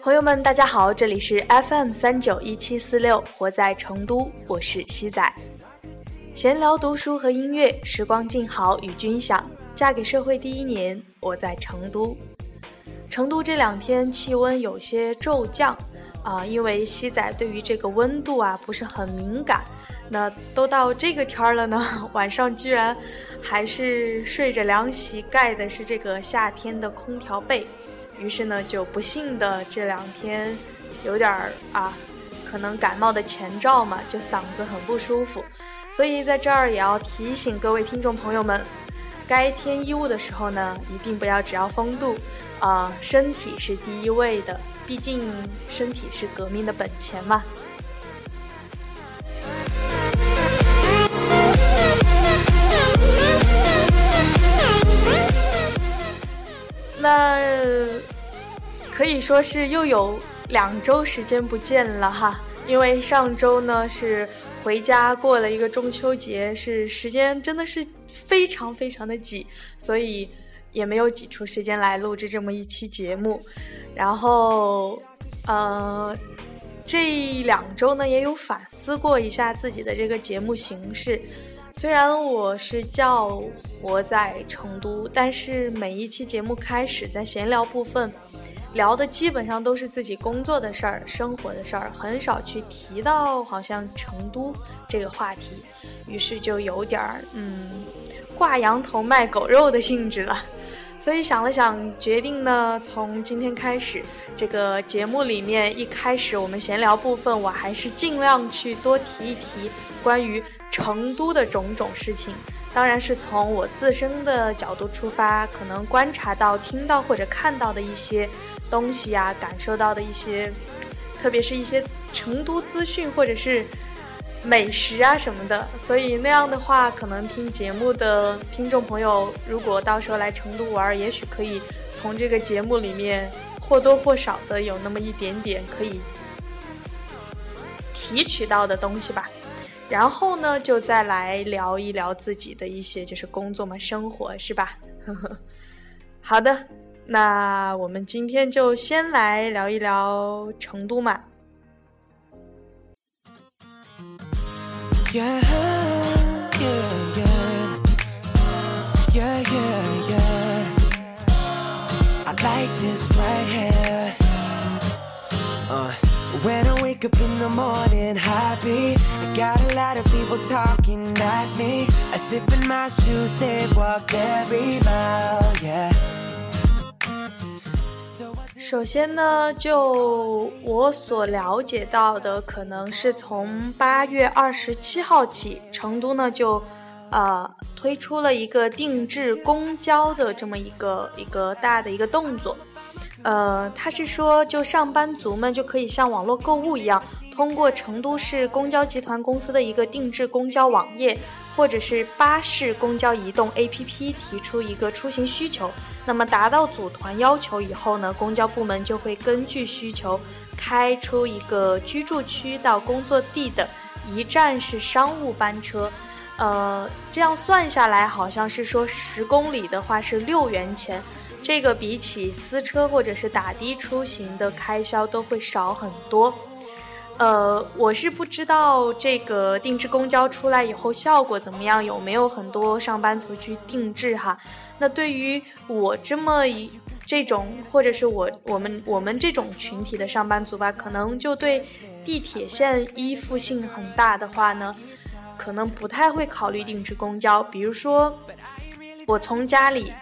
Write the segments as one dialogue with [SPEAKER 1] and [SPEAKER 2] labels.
[SPEAKER 1] 朋友们，大家好，这里是 FM 三九一七四六，活在成都，我是西仔。闲聊、读书和音乐，时光静好与君享。嫁给社会第一年，我在成都。成都这两天气温有些骤降，啊，因为西仔对于这个温度啊不是很敏感。那都到这个天儿了呢，晚上居然还是睡着凉席，盖的是这个夏天的空调被。于是呢，就不幸的这两天有点儿啊，可能感冒的前兆嘛，就嗓子很不舒服。所以在这儿也要提醒各位听众朋友们，该添衣物的时候呢，一定不要只要风度，啊，身体是第一位的，毕竟身体是革命的本钱嘛。那可以说是又有两周时间不见了哈，因为上周呢是回家过了一个中秋节，是时间真的是非常非常的挤，所以也没有挤出时间来录制这么一期节目。然后，呃，这两周呢也有反思过一下自己的这个节目形式。虽然我是叫活在成都，但是每一期节目开始在闲聊部分，聊的基本上都是自己工作的事儿、生活的事儿，很少去提到好像成都这个话题，于是就有点儿嗯挂羊头卖狗肉的性质了。所以想了想，决定呢，从今天开始，这个节目里面一开始我们闲聊部分，我还是尽量去多提一提关于。成都的种种事情，当然是从我自身的角度出发，可能观察到、听到或者看到的一些东西啊，感受到的一些，特别是一些成都资讯或者是美食啊什么的。所以那样的话，可能听节目的听众朋友，如果到时候来成都玩，也许可以从这个节目里面或多或少的有那么一点点可以提取到的东西吧。然后呢，就再来聊一聊自己的一些就是工作嘛，生活是吧？好的，那我们今天就先来聊一聊成都嘛。Wake up in the morning happy, I got a lot of people talking at me. As if in my shoes they walk every mile, yeah. 首先呢，就我所了解到的，可能是从八月二十七号起，成都呢就，呃，推出了一个定制公交的这么一个一个大的一个动作。呃，他是说，就上班族们就可以像网络购物一样，通过成都市公交集团公司的一个定制公交网页，或者是巴士公交移动 APP 提出一个出行需求。那么达到组团要求以后呢，公交部门就会根据需求开出一个居住区到工作地的一站式商务班车。呃，这样算下来，好像是说十公里的话是六元钱。这个比起私车或者是打的出行的开销都会少很多，呃，我是不知道这个定制公交出来以后效果怎么样，有没有很多上班族去定制哈？那对于我这么一这种，或者是我我们我们这种群体的上班族吧，可能就对地铁线依附性很大的话呢，可能不太会考虑定制公交。比如说，我从家里。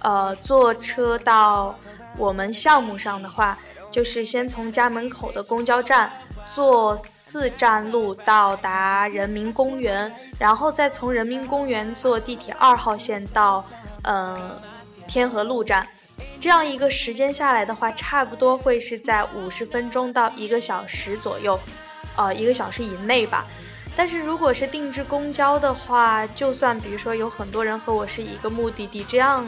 [SPEAKER 1] 呃，坐车到我们项目上的话，就是先从家门口的公交站坐四站路到达人民公园，然后再从人民公园坐地铁二号线到嗯天河路站，这样一个时间下来的话，差不多会是在五十分钟到一个小时左右，呃，一个小时以内吧。但是如果是定制公交的话，就算比如说有很多人和我是一个目的地，这样。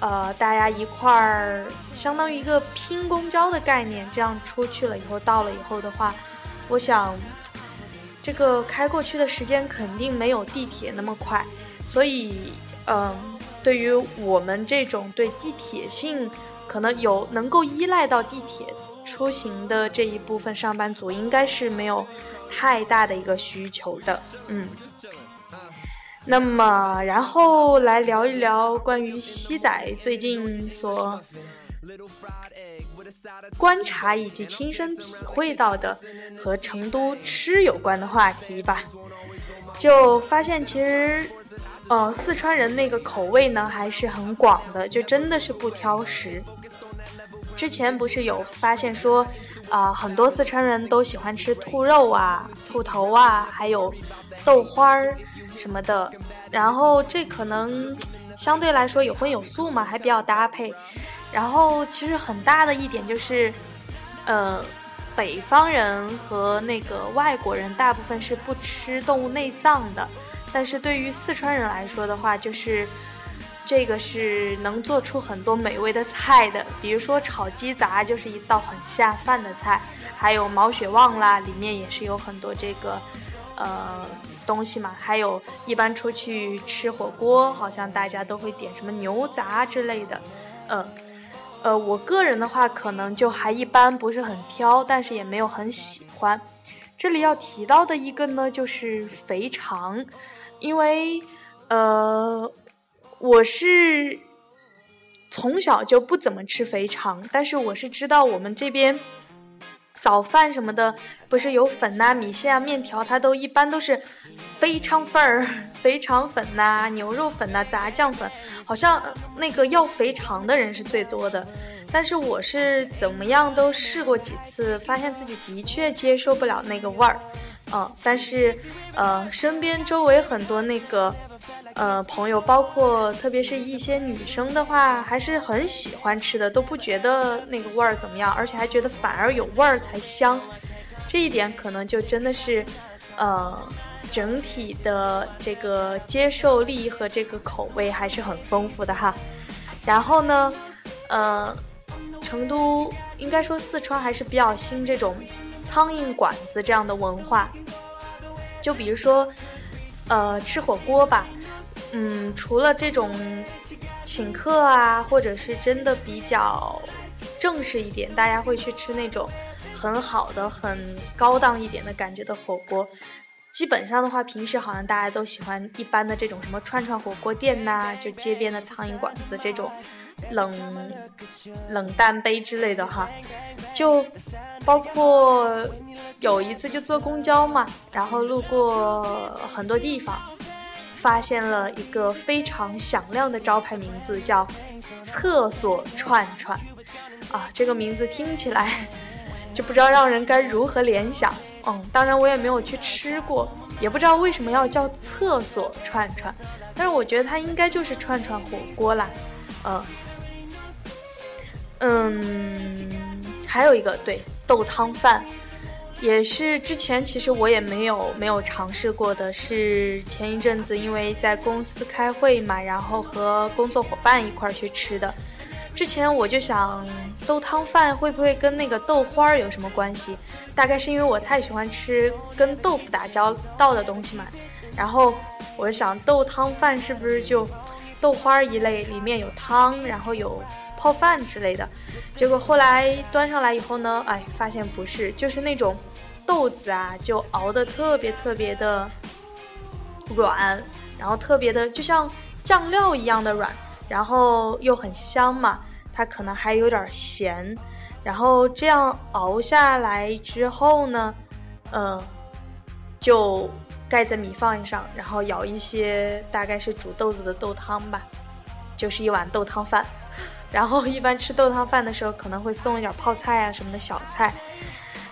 [SPEAKER 1] 呃，大家一块儿相当于一个拼公交的概念，这样出去了以后，到了以后的话，我想这个开过去的时间肯定没有地铁那么快，所以，嗯，对于我们这种对地铁性可能有能够依赖到地铁出行的这一部分上班族，应该是没有太大的一个需求的。嗯，那么然后来聊一聊关于西仔最近所。观察以及亲身体会到的和成都吃有关的话题吧，就发现其实，呃，四川人那个口味呢还是很广的，就真的是不挑食。之前不是有发现说，啊，很多四川人都喜欢吃兔肉啊、兔头啊，还有豆花儿什么的，然后这可能相对来说有荤有素嘛，还比较搭配。然后其实很大的一点就是，呃，北方人和那个外国人大部分是不吃动物内脏的，但是对于四川人来说的话，就是这个是能做出很多美味的菜的，比如说炒鸡杂就是一道很下饭的菜，还有毛血旺啦，里面也是有很多这个呃东西嘛，还有一般出去吃火锅，好像大家都会点什么牛杂之类的，嗯。呃，我个人的话，可能就还一般，不是很挑，但是也没有很喜欢。这里要提到的一个呢，就是肥肠，因为呃，我是从小就不怎么吃肥肠，但是我是知道我们这边。早饭什么的，不是有粉呐、米线啊、面条，它都一般都是肥肠粉儿、肥肠粉呐、牛肉粉呐、炸酱粉，好像那个要肥肠的人是最多的。但是我是怎么样都试过几次，发现自己的确接受不了那个味儿。嗯，但是，呃，身边周围很多那个，呃，朋友，包括特别是一些女生的话，还是很喜欢吃的，都不觉得那个味儿怎么样，而且还觉得反而有味儿才香。这一点可能就真的是，呃，整体的这个接受力和这个口味还是很丰富的哈。然后呢，呃，成都应该说四川还是比较兴这种。苍蝇馆子这样的文化，就比如说，呃，吃火锅吧，嗯，除了这种请客啊，或者是真的比较正式一点，大家会去吃那种很好的、很高档一点的感觉的火锅。基本上的话，平时好像大家都喜欢一般的这种什么串串火锅店呐，就街边的苍蝇馆子这种。冷冷淡杯之类的哈，就包括有一次就坐公交嘛，然后路过很多地方，发现了一个非常响亮的招牌名字，叫“厕所串串”。啊，这个名字听起来就不知道让人该如何联想。嗯，当然我也没有去吃过，也不知道为什么要叫厕所串串，但是我觉得它应该就是串串火锅啦。嗯。嗯，还有一个对豆汤饭，也是之前其实我也没有没有尝试过的，是前一阵子因为在公司开会嘛，然后和工作伙伴一块儿去吃的。之前我就想豆汤饭会不会跟那个豆花儿有什么关系？大概是因为我太喜欢吃跟豆腐打交道的东西嘛。然后我想豆汤饭是不是就豆花儿一类，里面有汤，然后有。泡饭之类的，结果后来端上来以后呢，哎，发现不是，就是那种豆子啊，就熬的特别特别的软，然后特别的就像酱料一样的软，然后又很香嘛，它可能还有点咸，然后这样熬下来之后呢，嗯，就盖在米饭上，然后舀一些大概是煮豆子的豆汤吧，就是一碗豆汤饭。然后一般吃豆汤饭的时候，可能会送一点泡菜啊什么的小菜。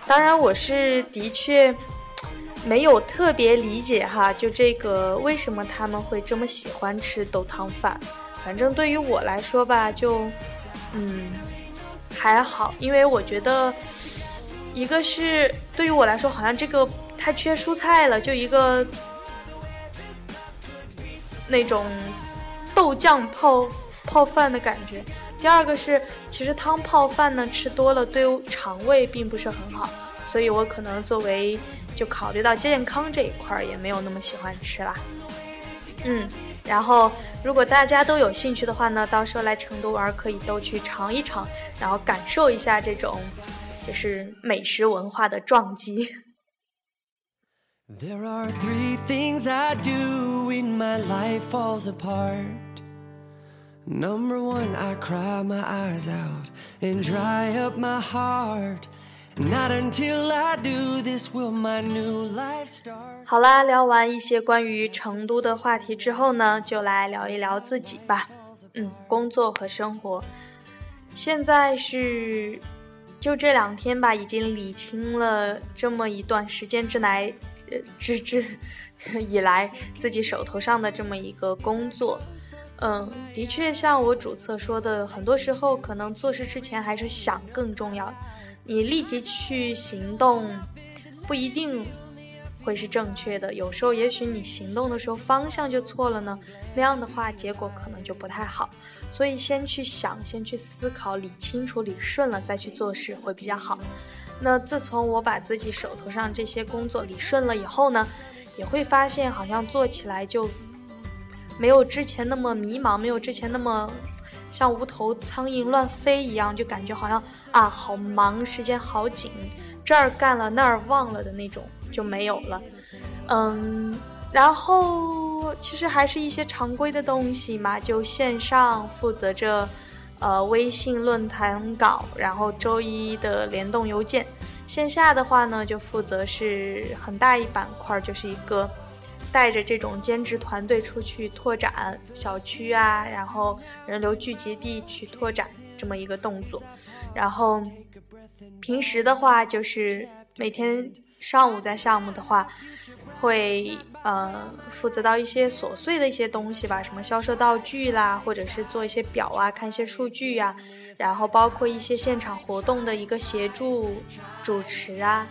[SPEAKER 1] 当然，我是的确没有特别理解哈，就这个为什么他们会这么喜欢吃豆汤饭。反正对于我来说吧，就嗯还好，因为我觉得一个是对于我来说，好像这个太缺蔬菜了，就一个那种豆酱泡泡饭的感觉。第二个是，其实汤泡饭呢吃多了对肠胃并不是很好，所以我可能作为就考虑到健康这一块儿也没有那么喜欢吃啦。嗯，然后，如果大家都有兴趣的话呢，到时候来成都玩可以都去尝一尝，然后感受一下这种就是美食文化的撞击。There are three things I do when my life falls apart. Number one, I cry my eyes out and dry up my heart. Not until I do this will my new life start. 好啦，聊完一些关于成都的话题之后呢，就来聊一聊自己吧。嗯，工作和生活。现在是就这两天吧，已经理清了这么一段时间之来，呃，之之以来自己手头上的这么一个工作。嗯，的确，像我主策说的，很多时候可能做事之前还是想更重要。你立即去行动，不一定会是正确的。有时候，也许你行动的时候方向就错了呢，那样的话，结果可能就不太好。所以，先去想，先去思考，理清楚、理顺了，再去做事会比较好。那自从我把自己手头上这些工作理顺了以后呢，也会发现好像做起来就。没有之前那么迷茫，没有之前那么像无头苍蝇乱飞一样，就感觉好像啊好忙，时间好紧，这儿干了那儿忘了的那种就没有了。嗯，然后其实还是一些常规的东西嘛，就线上负责着呃微信论坛稿，然后周一的联动邮件；线下的话呢，就负责是很大一板块，就是一个。带着这种兼职团队出去拓展小区啊，然后人流聚集地去拓展这么一个动作。然后平时的话，就是每天上午在项目的话，会呃负责到一些琐碎的一些东西吧，什么销售道具啦，或者是做一些表啊，看一些数据呀，然后包括一些现场活动的一个协助主持啊，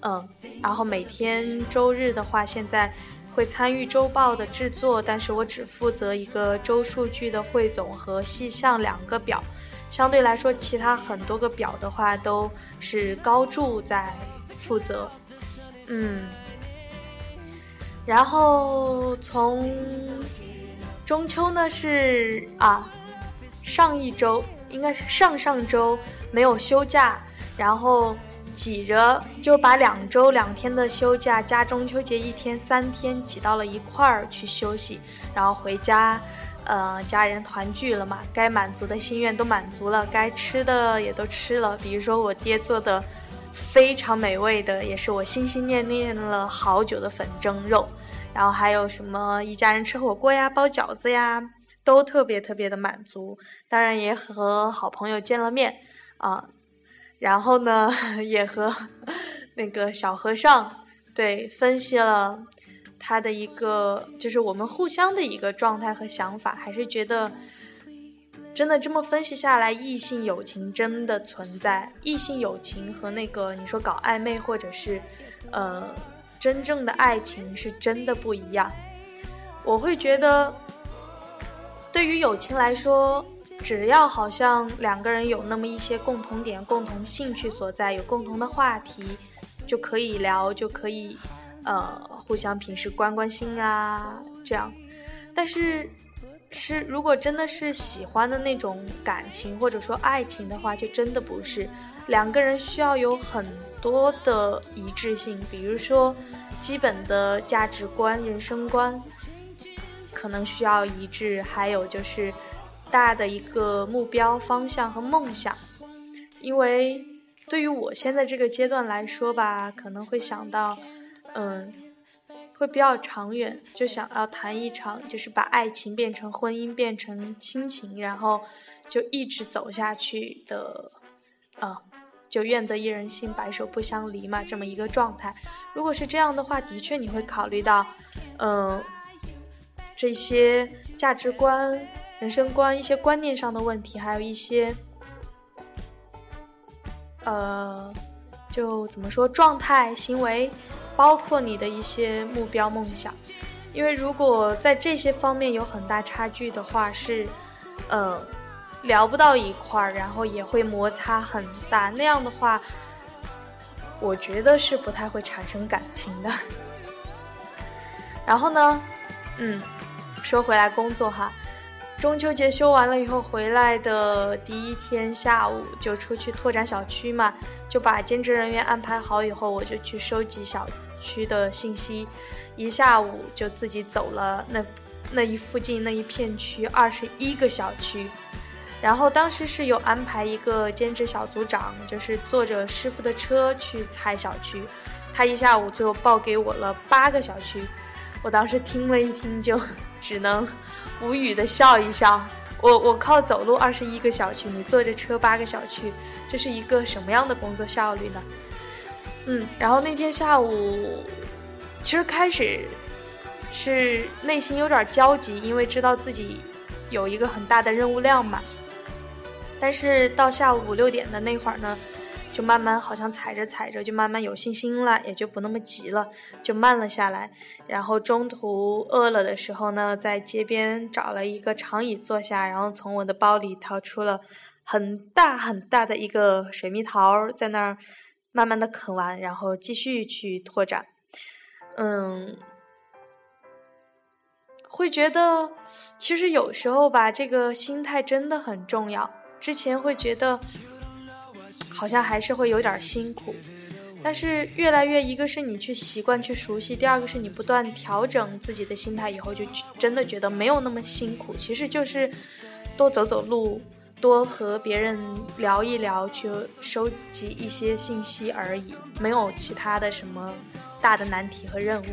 [SPEAKER 1] 嗯，然后每天周日的话，现在。会参与周报的制作，但是我只负责一个周数据的汇总和细项两个表，相对来说，其他很多个表的话都是高柱在负责。嗯，然后从中秋呢是啊，上一周应该是上上周没有休假，然后。挤着就把两周两天的休假加中秋节一天三天挤到了一块儿去休息，然后回家，呃，家人团聚了嘛，该满足的心愿都满足了，该吃的也都吃了。比如说我爹做的非常美味的，也是我心心念念了好久的粉蒸肉，然后还有什么一家人吃火锅呀、包饺子呀，都特别特别的满足。当然也和好朋友见了面啊。然后呢，也和那个小和尚对分析了他的一个，就是我们互相的一个状态和想法，还是觉得真的这么分析下来，异性友情真的存在。异性友情和那个你说搞暧昧或者是呃真正的爱情是真的不一样。我会觉得，对于友情来说。只要好像两个人有那么一些共同点、共同兴趣所在，有共同的话题，就可以聊，就可以，呃，互相平时关关心啊，这样。但是，是如果真的是喜欢的那种感情或者说爱情的话，就真的不是两个人需要有很多的一致性，比如说基本的价值观、人生观可能需要一致，还有就是。大的一个目标方向和梦想，因为对于我现在这个阶段来说吧，可能会想到，嗯，会比较长远，就想要谈一场，就是把爱情变成婚姻，变成亲情，然后就一直走下去的，啊，就愿得一人心，白首不相离嘛，这么一个状态。如果是这样的话，的确你会考虑到，嗯，这些价值观。人生观、一些观念上的问题，还有一些，呃，就怎么说，状态、行为，包括你的一些目标、梦想。因为如果在这些方面有很大差距的话，是，呃，聊不到一块儿，然后也会摩擦很大。那样的话，我觉得是不太会产生感情的。然后呢，嗯。说回来工作哈，中秋节休完了以后回来的第一天下午就出去拓展小区嘛，就把兼职人员安排好以后，我就去收集小区的信息，一下午就自己走了那那一附近那一片区二十一个小区。然后当时是有安排一个兼职小组长，就是坐着师傅的车去踩小区，他一下午最后报给我了八个小区，我当时听了一听就只能无语的笑一笑。我我靠走路二十一个小区，你坐着车八个小区，这是一个什么样的工作效率呢？嗯，然后那天下午，其实开始是内心有点焦急，因为知道自己有一个很大的任务量嘛。但是到下午五六点的那会儿呢，就慢慢好像踩着踩着就慢慢有信心了，也就不那么急了，就慢了下来。然后中途饿了的时候呢，在街边找了一个长椅坐下，然后从我的包里掏出了很大很大的一个水蜜桃，在那儿慢慢的啃完，然后继续去拓展。嗯，会觉得其实有时候吧，这个心态真的很重要。之前会觉得好像还是会有点辛苦，但是越来越一个是你去习惯去熟悉，第二个是你不断调整自己的心态以后，就真的觉得没有那么辛苦。其实就是多走走路，多和别人聊一聊，去收集一些信息而已，没有其他的什么大的难题和任务。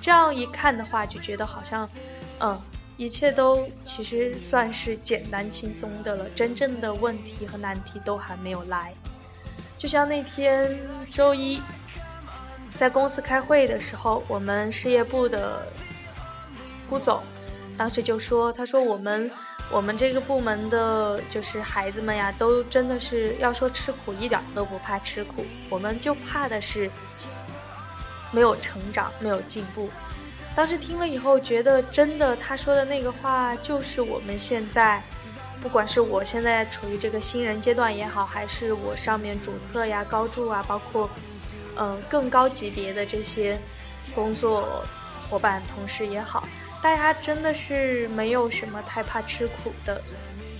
[SPEAKER 1] 这样一看的话，就觉得好像，嗯。一切都其实算是简单轻松的了，真正的问题和难题都还没有来。就像那天周一在公司开会的时候，我们事业部的顾总当时就说：“他说我们我们这个部门的就是孩子们呀，都真的是要说吃苦一点都不怕吃苦，我们就怕的是没有成长，没有进步。”当时听了以后，觉得真的，他说的那个话就是我们现在，不管是我现在处于这个新人阶段也好，还是我上面主策呀、高助啊，包括，嗯，更高级别的这些工作伙伴、同事也好，大家真的是没有什么太怕吃苦的，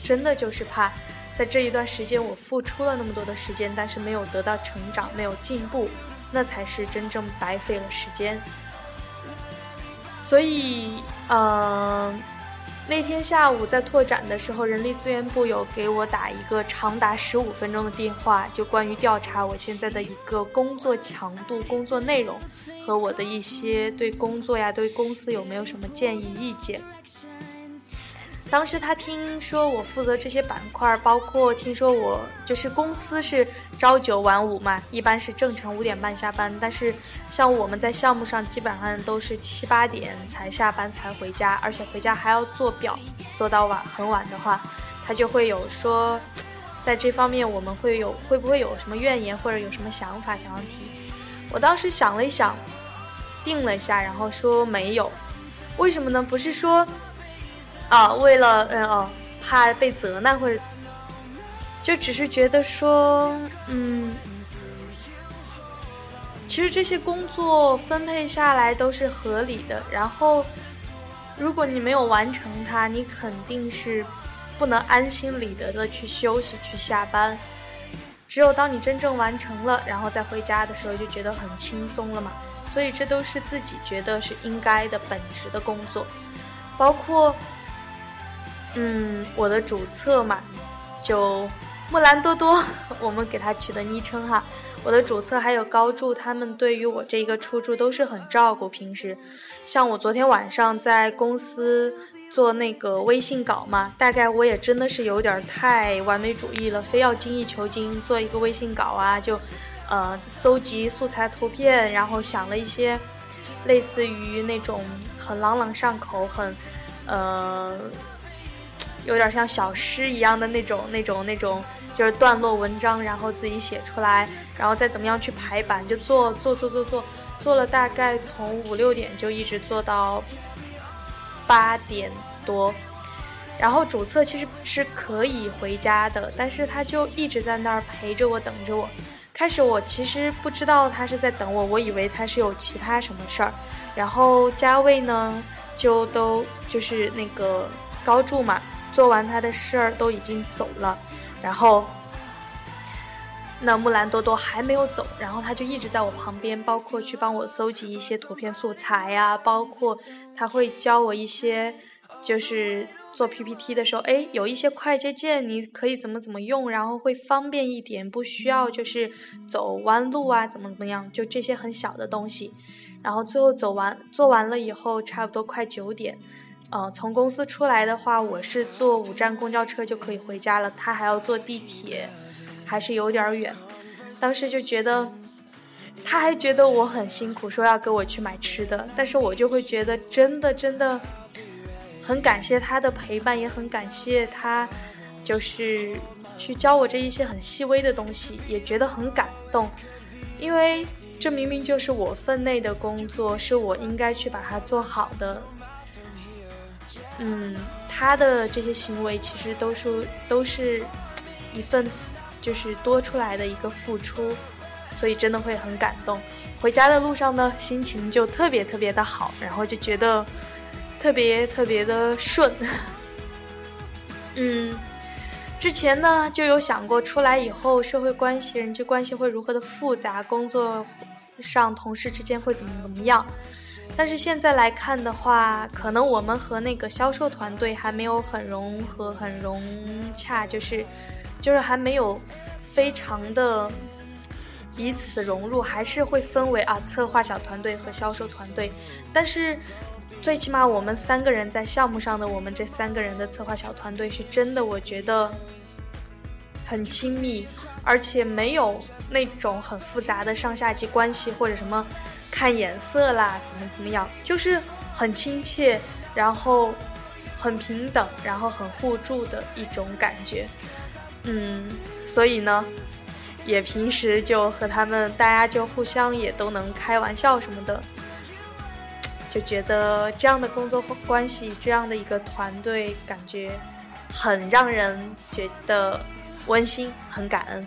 [SPEAKER 1] 真的就是怕在这一段时间我付出了那么多的时间，但是没有得到成长、没有进步，那才是真正白费了时间。所以，嗯，那天下午在拓展的时候，人力资源部有给我打一个长达十五分钟的电话，就关于调查我现在的一个工作强度、工作内容和我的一些对工作呀、对公司有没有什么建议意见。当时他听说我负责这些板块，包括听说我就是公司是朝九晚五嘛，一般是正常五点半下班。但是像我们在项目上，基本上都是七八点才下班才回家，而且回家还要做表，做到晚很晚的话，他就会有说，在这方面我们会有会不会有什么怨言或者有什么想法想要提？我当时想了一想，定了一下，然后说没有。为什么呢？不是说。啊，为了嗯哦，怕被责难或者，就只是觉得说，嗯，其实这些工作分配下来都是合理的。然后，如果你没有完成它，你肯定是不能安心理得的去休息去下班。只有当你真正完成了，然后再回家的时候，就觉得很轻松了嘛。所以这都是自己觉得是应该的本职的工作，包括。嗯，我的主策嘛，就木兰多多，我们给他取的昵称哈。我的主策还有高柱，他们对于我这一个出助都是很照顾。平时，像我昨天晚上在公司做那个微信稿嘛，大概我也真的是有点太完美主义了，非要精益求精做一个微信稿啊，就呃搜集素材图片，然后想了一些类似于那种很朗朗上口，很呃。有点像小诗一样的那种、那种、那种，就是段落文章，然后自己写出来，然后再怎么样去排版，就做做做做做，做了大概从五六点就一直做到八点多，然后主策其实是可以回家的，但是他就一直在那儿陪着我，等着我。开始我其实不知道他是在等我，我以为他是有其他什么事儿，然后加位呢。就都就是那个高柱嘛，做完他的事儿都已经走了，然后。那木兰多多还没有走，然后他就一直在我旁边，包括去帮我搜集一些图片素材呀，包括他会教我一些，就是做 PPT 的时候，哎，有一些快捷键你可以怎么怎么用，然后会方便一点，不需要就是走弯路啊，怎么怎么样，就这些很小的东西。然后最后走完做完了以后，差不多快九点，呃，从公司出来的话，我是坐五站公交车就可以回家了，他还要坐地铁。还是有点远，当时就觉得，他还觉得我很辛苦，说要给我去买吃的，但是我就会觉得真的真的，很感谢他的陪伴，也很感谢他，就是去教我这一些很细微的东西，也觉得很感动，因为这明明就是我分内的工作，是我应该去把它做好的。嗯，他的这些行为其实都是都是一份。就是多出来的一个付出，所以真的会很感动。回家的路上呢，心情就特别特别的好，然后就觉得特别特别的顺。嗯，之前呢就有想过出来以后社会关系、人际关系会如何的复杂，工作上同事之间会怎么怎么样。但是现在来看的话，可能我们和那个销售团队还没有很融合、很融洽，就是。就是还没有非常的彼此融入，还是会分为啊策划小团队和销售团队。但是最起码我们三个人在项目上的，我们这三个人的策划小团队是真的，我觉得很亲密，而且没有那种很复杂的上下级关系或者什么看颜色啦，怎么怎么样，就是很亲切，然后很平等，然后很互助的一种感觉。嗯，所以呢，也平时就和他们，大家就互相也都能开玩笑什么的，就觉得这样的工作关系，这样的一个团队，感觉很让人觉得温馨，很感恩。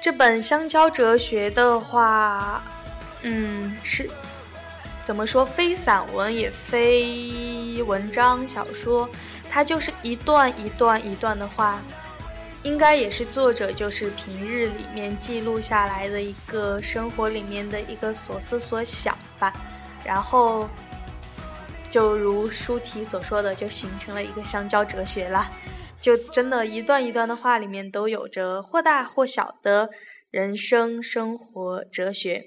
[SPEAKER 1] 这本《香蕉哲学》的话，嗯，是。怎么说？非散文也非文章小说，它就是一段一段一段的话，应该也是作者就是平日里面记录下来的一个生活里面的一个所思所想吧。然后，就如书题所说的，就形成了一个香蕉哲学了。就真的一段一段的话里面都有着或大或小的人生生活哲学。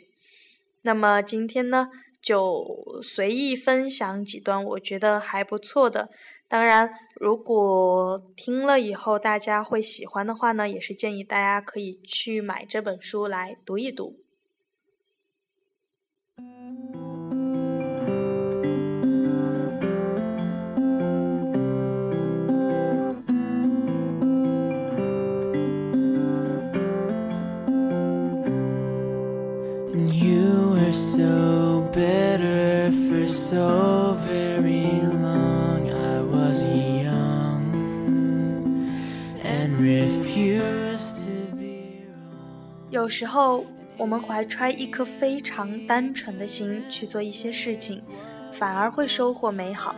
[SPEAKER 1] 那么今天呢？就随意分享几段我觉得还不错的，当然，如果听了以后大家会喜欢的话呢，也是建议大家可以去买这本书来读一读。So very long i was young and refuse to be 有时候，我们怀揣一颗非常单纯的心去做一些事情，反而会收获美好。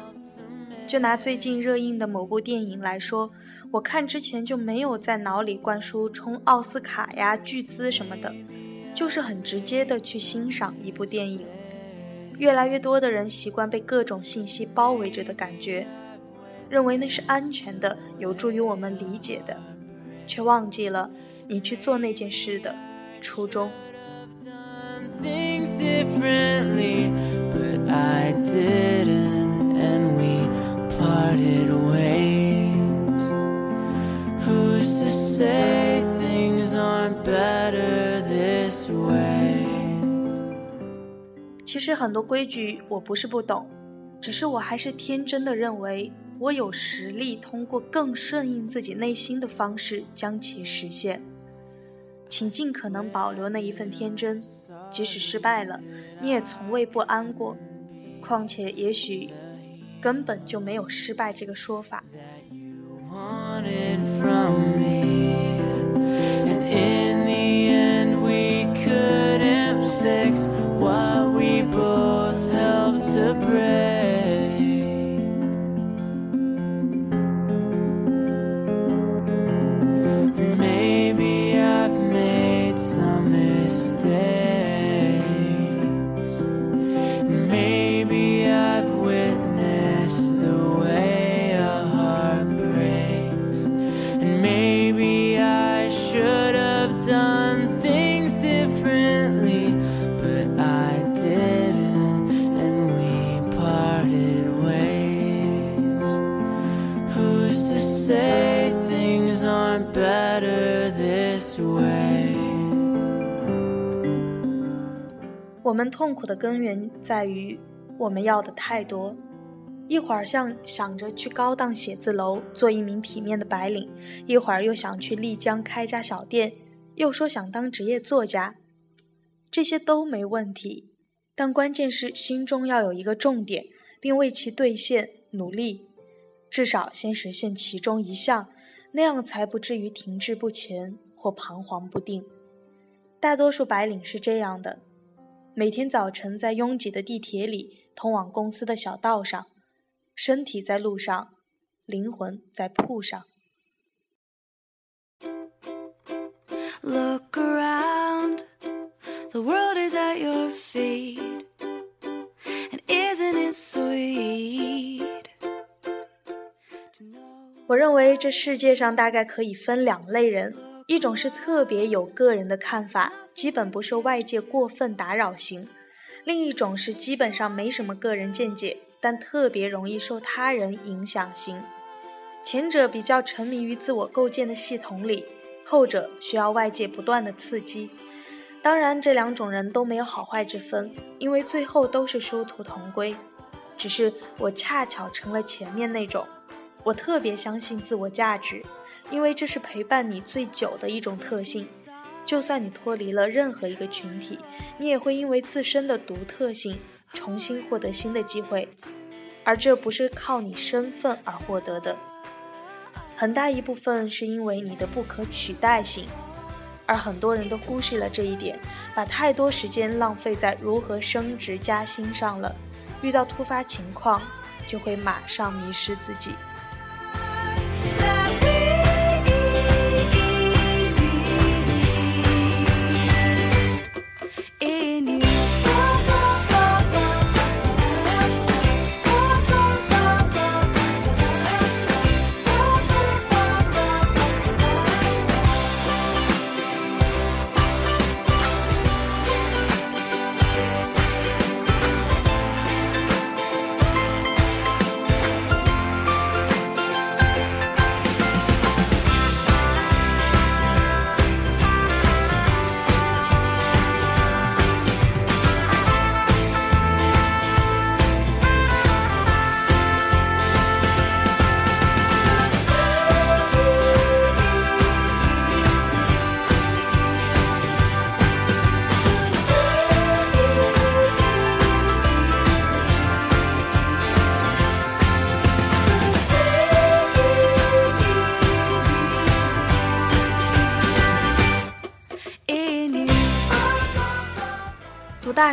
[SPEAKER 1] 就拿最近热映的某部电影来说，我看之前就没有在脑里灌输冲奥斯卡呀、巨资什么的，就是很直接的去欣赏一部电影。越来越多的人习惯被各种信息包围着的感觉，认为那是安全的、有助于我们理解的，却忘记了。你去做那件事的初衷。其实很多规矩我不是不懂，只是我还是天真的认为我有实力通过更顺应自己内心的方式将其实现。请尽可能保留那一份天真，即使失败了，你也从未不安过。况且，也许根本就没有失败这个说法。we both help to pray. 我们痛苦的根源在于，我们要的太多。一会儿像想着去高档写字楼做一名体面的白领，一会儿又想去丽江开家小店，又说想当职业作家。这些都没问题，但关键是心中要有一个重点，并为其兑现努力，至少先实现其中一项，那样才不至于停滞不前或彷徨不定。大多数白领是这样的。每天早晨，在拥挤的地铁里，通往公司的小道上，身体在路上，灵魂在铺上。look around 我认为这世界上大概可以分两类人，一种是特别有个人的看法。基本不受外界过分打扰型，另一种是基本上没什么个人见解，但特别容易受他人影响型。前者比较沉迷于自我构建的系统里，后者需要外界不断的刺激。当然，这两种人都没有好坏之分，因为最后都是殊途同归。只是我恰巧成了前面那种，我特别相信自我价值，因为这是陪伴你最久的一种特性。就算你脱离了任何一个群体，你也会因为自身的独特性重新获得新的机会，而这不是靠你身份而获得的，很大一部分是因为你的不可取代性，而很多人都忽视了这一点，把太多时间浪费在如何升职加薪上了，遇到突发情况就会马上迷失自己。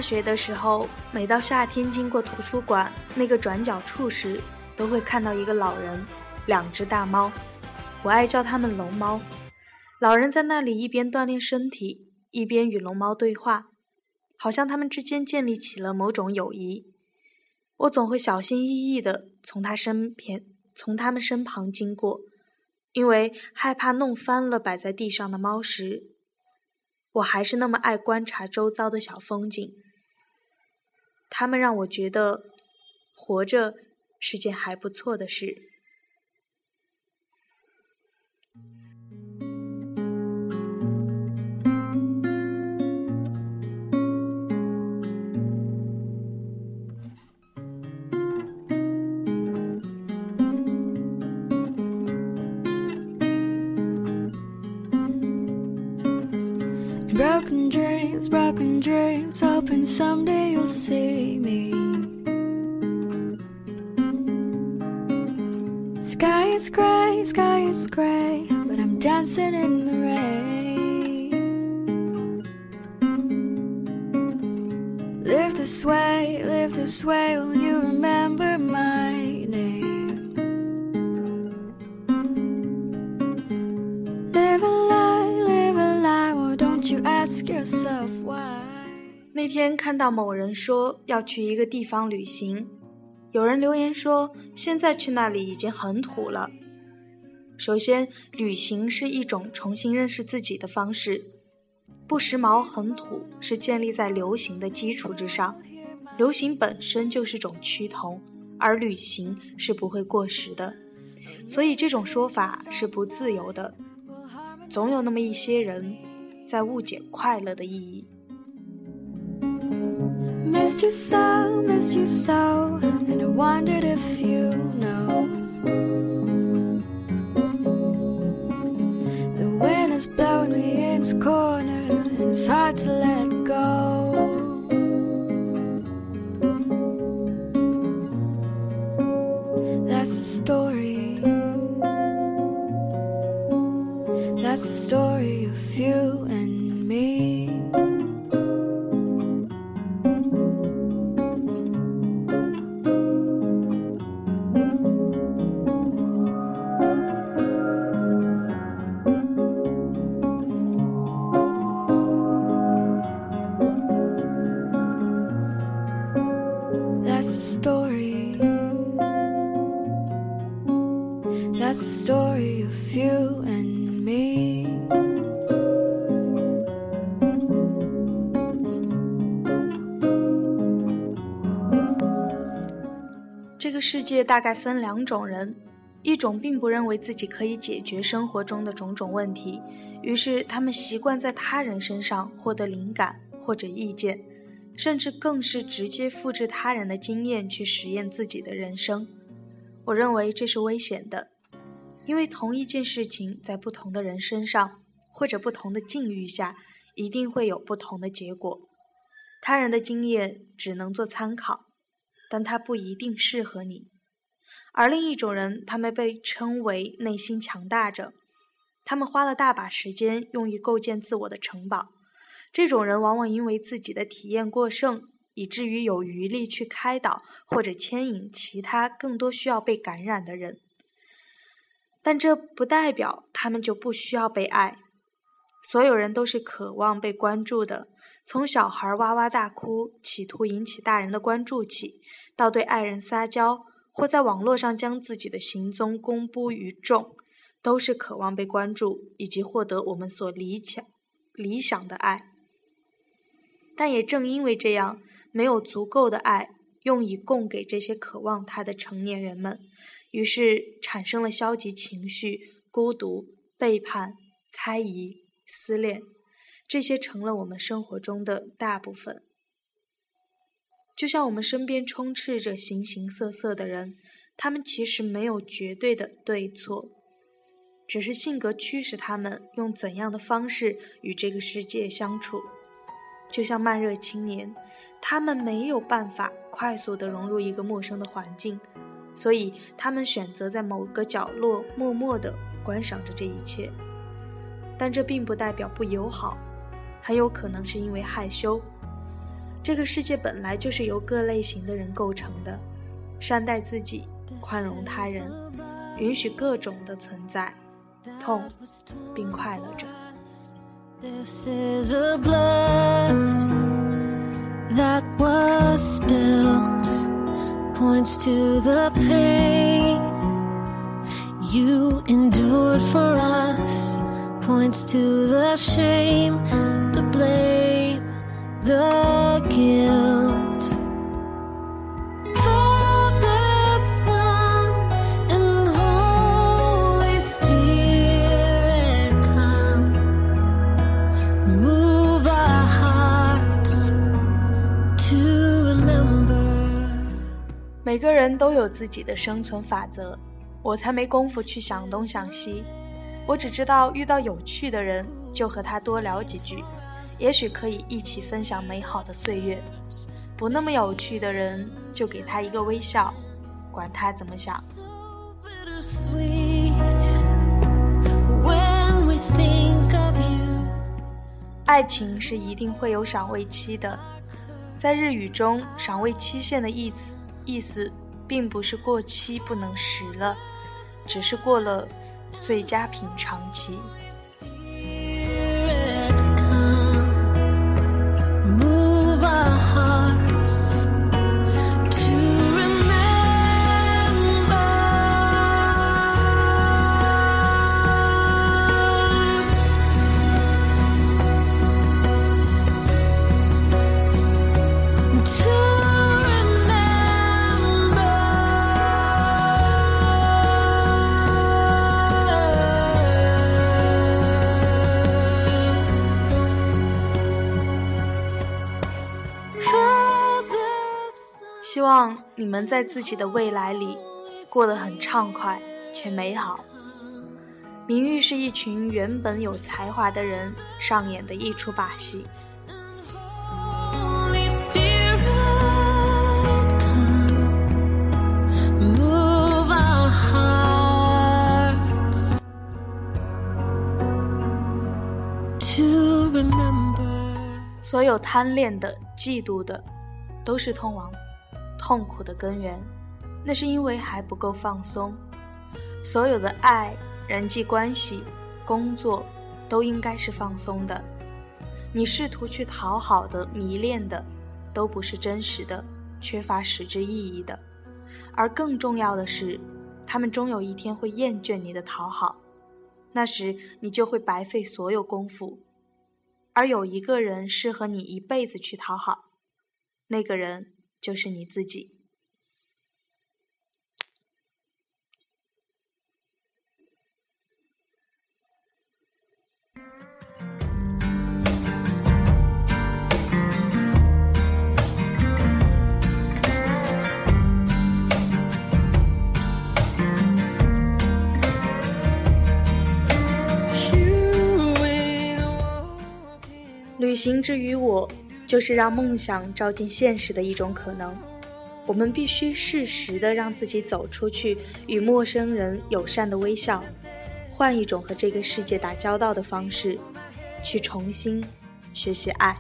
[SPEAKER 1] 大学的时候，每到夏天经过图书馆那个转角处时，都会看到一个老人，两只大猫，我爱叫它们龙猫。老人在那里一边锻炼身体，一边与龙猫对话，好像他们之间建立起了某种友谊。我总会小心翼翼地从他身边、从他们身旁经过，因为害怕弄翻了摆在地上的猫食。我还是那么爱观察周遭的小风景，他们让我觉得活着是件还不错的事。
[SPEAKER 2] Broken dreams, hoping someday you'll see me. Sky is gray, sky is gray, but I'm dancing in the rain. Live this way, live this way,
[SPEAKER 1] oh, 天看到某人说要去一个地方旅行，有人留言说现在去那里已经很土了。首先，旅行是一种重新认识自己的方式，不时髦、很土是建立在流行的基础之上。流行本身就是种趋同，而旅行是不会过时的，所以这种说法是不自由的。总有那么一些人在误解快乐的意义。
[SPEAKER 2] Missed you so, missed you so, and I wondered if you know. The wind is blowing me in this corner, and it's hard to let
[SPEAKER 1] 世界大概分两种人，一种并不认为自己可以解决生活中的种种问题，于是他们习惯在他人身上获得灵感或者意见，甚至更是直接复制他人的经验去实验自己的人生。我认为这是危险的，因为同一件事情在不同的人身上或者不同的境遇下，一定会有不同的结果。他人的经验只能做参考。但它不一定适合你。而另一种人，他们被称为内心强大者，他们花了大把时间用于构建自我的城堡。这种人往往因为自己的体验过剩，以至于有余力去开导或者牵引其他更多需要被感染的人。但这不代表他们就不需要被爱。所有人都是渴望被关注的，从小孩哇哇大哭，企图引起大人的关注起，到对爱人撒娇，或在网络上将自己的行踪公布于众，都是渴望被关注以及获得我们所理想理想的爱。但也正因为这样，没有足够的爱用以供给这些渴望他的成年人们，于是产生了消极情绪、孤独、背叛、猜疑。思恋，这些成了我们生活中的大部分。就像我们身边充斥着形形色色的人，他们其实没有绝对的对错，只是性格驱使他们用怎样的方式与这个世界相处。就像慢热青年，他们没有办法快速的融入一个陌生的环境，所以他们选择在某个角落默默的观赏着这一切。但这并不代表不友好，很有可能是因为害羞。这个世界本来就是由各类型的人构成的，善待自己，宽容他人，允许各种的存在，痛，并快乐着。
[SPEAKER 2] This is a blood that was spilled, points to the pain you endured for us, points to the shame, blame, the guilt. Father, Son, and Holy Spirit, come. Move our hearts to remember.
[SPEAKER 1] 每个人都有自己的生存法则，我才没工夫去想东想西。我只知道遇到有趣的人就和他多聊几句，也许可以一起分享美好的岁月。不那么有趣的人，就给他一个微笑，管他怎么想。
[SPEAKER 2] So bittersweet when we think of you.
[SPEAKER 1] 爱情是一定会有赏味期的，在日语中，赏味期限的意思意思并不是过期不能食了，只是过了最佳品尝期。你们在自己的未来里过得很畅快且美好。明玉是一群原本有才华的人上演的一出把戏。所有贪恋的、嫉妒的，都是通往痛苦的根源。那是因为还不够放松。所有的爱、人际关系、工作，都应该是放松的。你试图去讨好的、迷恋的，都不是真实的，缺乏实质意义的。而更重要的是，他们终有一天会厌倦你的讨好，那时你就会白费所有功夫。而有一个人适合你一辈子去讨好，那个人就是你自己。旅行之于我，就是让梦想照进现实的一种可能。我们必须适时的让自己走出去，与陌生人友善的微笑，换一种和这个世界打交道的方式，去重新学习爱。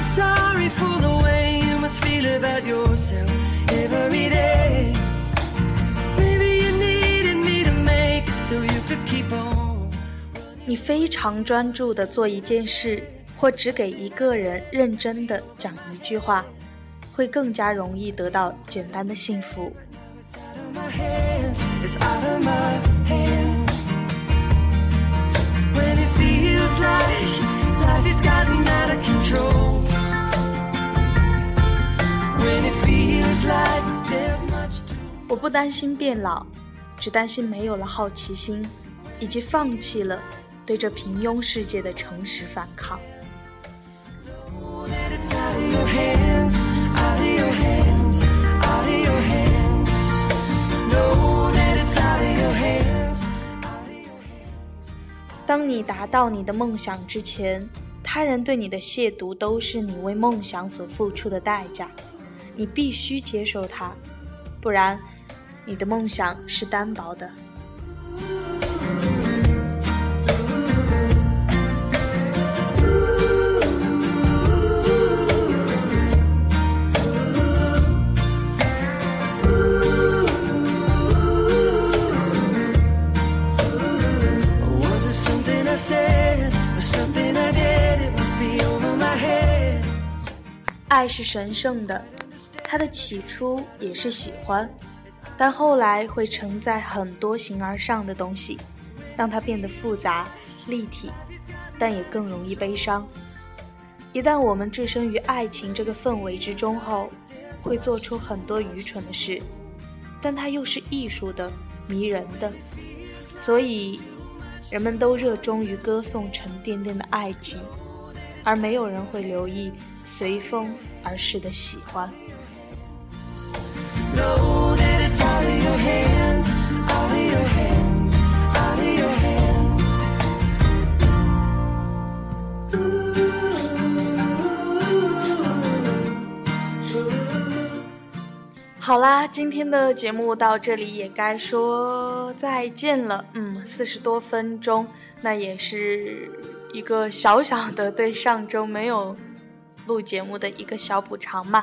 [SPEAKER 2] sorry for the way you must feel about yourself every day.
[SPEAKER 1] 你非常专注的做一件事，或只给一个人认真的讲一句话，会更加容易得到简单的幸福。我不担心变老，只担心没有了好奇心，以及放弃了对这平庸世界的诚实反抗。当你达到你的梦想之前，他人对你的亵渎都是你为梦想所付出的代价，你必须接受它，不然，你的梦想是单薄的。爱是神圣的，它的起初也是喜欢，但后来会承载很多形而上的东西，让它变得复杂、立体，但也更容易悲伤。一旦我们置身于爱情这个氛围之中后，会做出很多愚蠢的事，但它又是艺术的、迷人的，所以人们都热衷于歌颂沉甸甸的爱情。而没有人会留意随风而逝的喜欢。好啦，今天的节目到这里也该说再见了。嗯，四十多分钟，那也是一个小小的对上周没有录节目的一个小补偿嘛。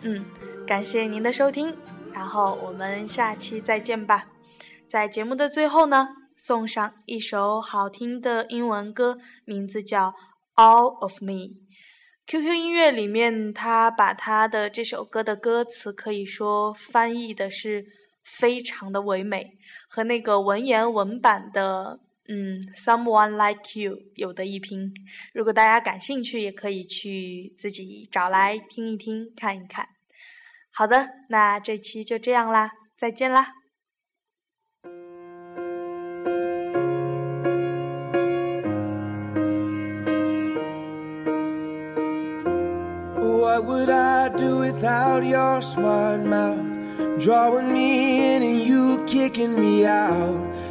[SPEAKER 1] 嗯，感谢您的收听，然后我们下期再见吧。在节目的最后呢，送上一首好听的英文歌，名字叫《All of Me》。QQ 音乐里面，他把他的这首歌的歌词可以说翻译的是非常的唯美，和那个文言文版的嗯《Someone Like You》有的一拼。如果大家感兴趣，也可以去自己找来听一听、看一看。好的，那这期就这样啦，再见啦。
[SPEAKER 3] What would I do without your smart mouth? Drawing me in and you kicking me out.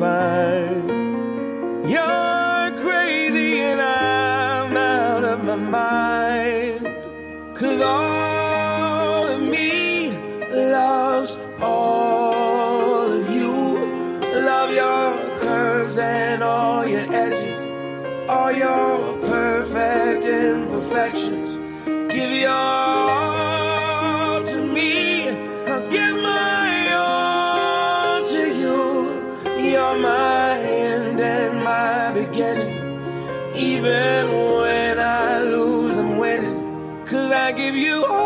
[SPEAKER 3] find I give you